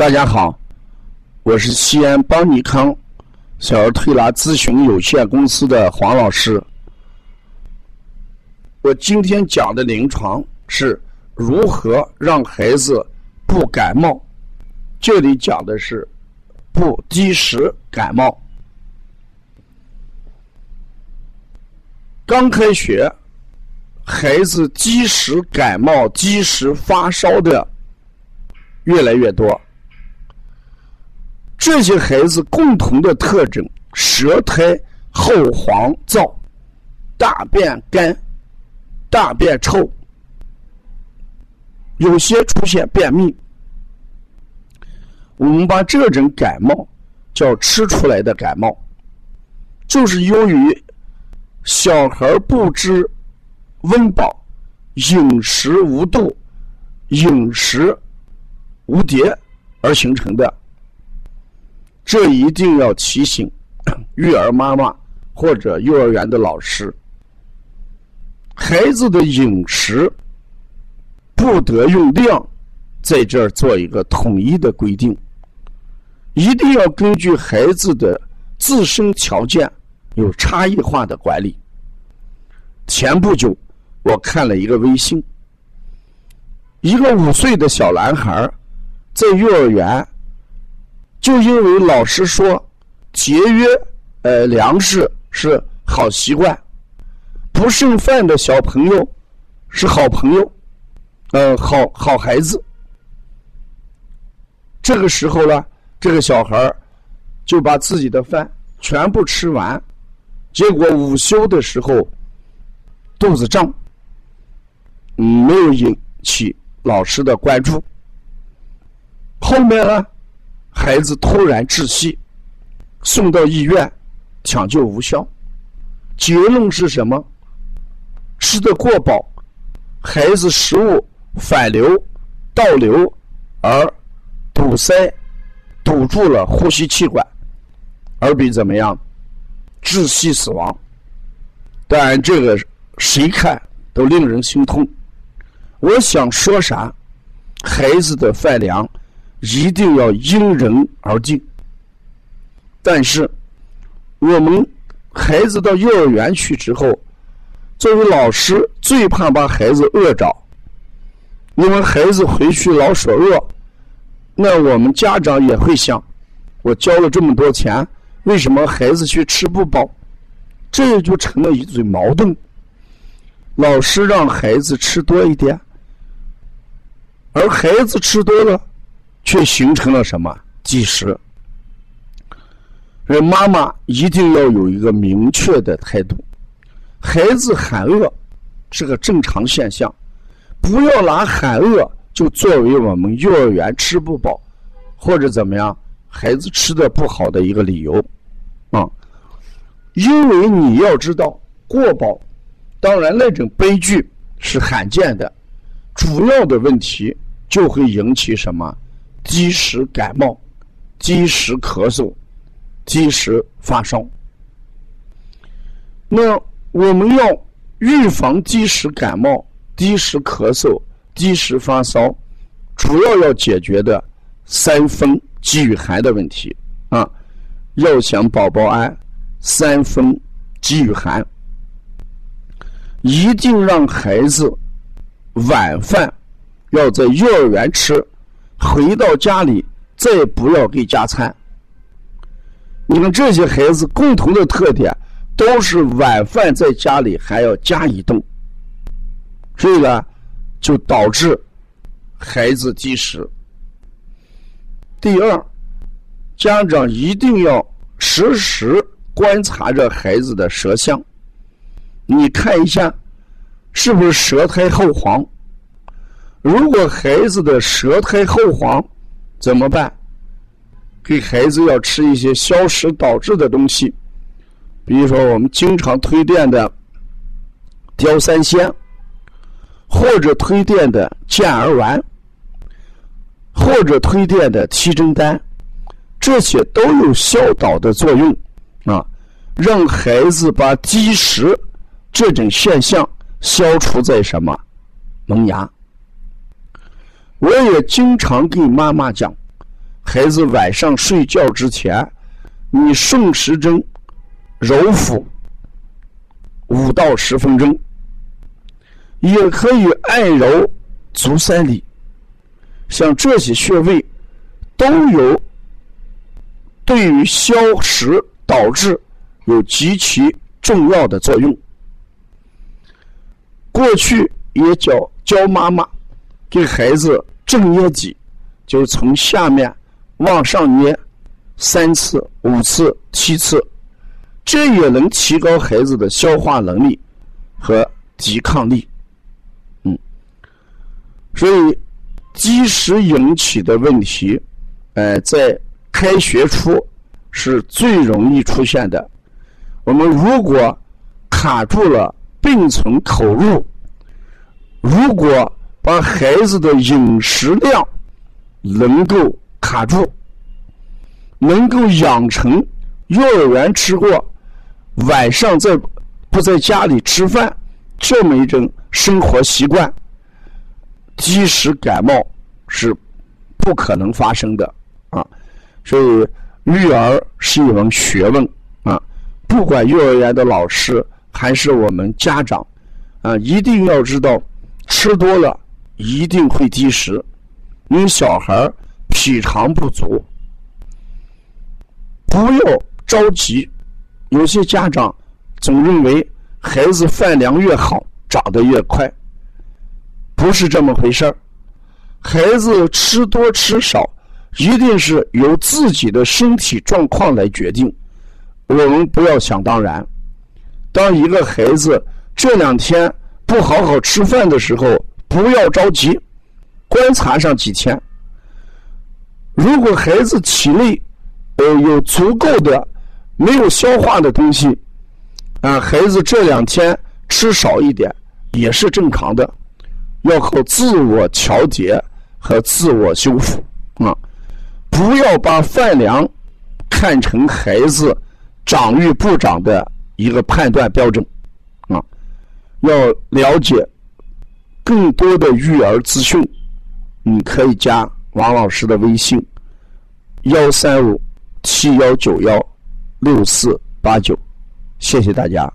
大家好，我是西安邦尼康小儿推拿咨询有限公司的黄老师。我今天讲的临床是如何让孩子不感冒。这里讲的是不积食感冒。刚开学，孩子积食感冒、积食发烧的越来越多。这些孩子共同的特征：舌苔厚黄燥，大便干，大便臭，有些出现便秘。我们把这种感冒叫吃出来的感冒，就是由于小孩不知温饱，饮食无度，饮食无节而形成的。这一定要提醒 育儿妈妈或者幼儿园的老师，孩子的饮食不得用量在这儿做一个统一的规定，一定要根据孩子的自身条件有差异化的管理。前不久我看了一个微信，一个五岁的小男孩在幼儿园。就因为老师说节约呃粮食是好习惯，不剩饭的小朋友是好朋友，呃好好孩子。这个时候呢，这个小孩就把自己的饭全部吃完，结果午休的时候肚子胀，没有引起老师的关注。后面呢？孩子突然窒息，送到医院，抢救无效。结论是什么？吃的过饱，孩子食物反流、倒流，而堵塞、堵住了呼吸气管，而被怎么样？窒息死亡。当然，这个谁看都令人心痛。我想说啥？孩子的饭量。一定要因人而定。但是，我们孩子到幼儿园去之后，作为老师最怕把孩子饿着，因为孩子回去老说饿，那我们家长也会想：我交了这么多钱，为什么孩子却吃不饱？这就成了一嘴矛盾。老师让孩子吃多一点，而孩子吃多了。却形成了什么积食？而妈妈一定要有一个明确的态度：孩子喊饿是个正常现象，不要拿喊饿就作为我们幼儿园吃不饱或者怎么样孩子吃的不好的一个理由啊！因为你要知道，过饱当然那种悲剧是罕见的，主要的问题就会引起什么？积食感冒、积食咳嗽、积食发烧。那我们要预防积食感冒、积食咳嗽、积食发烧，主要要解决的三分积与寒的问题啊。要想宝宝安，三分积与寒，一定让孩子晚饭要在幼儿园吃。回到家里，再不要给加餐。你们这些孩子共同的特点，都是晚饭在家里还要加一顿，所以呢就导致孩子积食。第二，家长一定要时时观察着孩子的舌象，你看一下，是不是舌苔厚黄？如果孩子的舌苔厚黄，怎么办？给孩子要吃一些消食导滞的东西，比如说我们经常推荐的雕三仙，或者推荐的健儿丸，或者推荐的七珍丹，这些都有消导的作用啊，让孩子把积食这种现象消除在什么萌芽。我也经常给妈妈讲，孩子晚上睡觉之前，你顺时针揉腹五到十分钟，也可以按揉足三里，像这些穴位都有对于消食导滞有极其重要的作用。过去也教教妈妈给孩子正捏脊，就是从下面往上捏三次、五次、七次，这也能提高孩子的消化能力和抵抗力。嗯，所以积食引起的问题，呃，在开学初是最容易出现的。我们如果卡住了。病从口入，如果把孩子的饮食量能够卡住，能够养成幼儿园吃过，晚上在不在家里吃饭这么一种生活习惯，及时感冒是不可能发生的啊！所以育儿是一门学问啊，不管幼儿园的老师。还是我们家长啊，一定要知道，吃多了一定会积食。你小孩脾肠不足，不要着急。有些家长总认为孩子饭量越好，长得越快，不是这么回事儿。孩子吃多吃少，一定是由自己的身体状况来决定。我们不要想当然。当一个孩子这两天不好好吃饭的时候，不要着急，观察上几天。如果孩子体内呃有足够的没有消化的东西，啊，孩子这两天吃少一点也是正常的，要靠自我调节和自我修复啊，不要把饭量看成孩子长与不长的。一个判断标准，啊，要了解更多的育儿资讯，你可以加王老师的微信：幺三五七幺九幺六四八九，谢谢大家。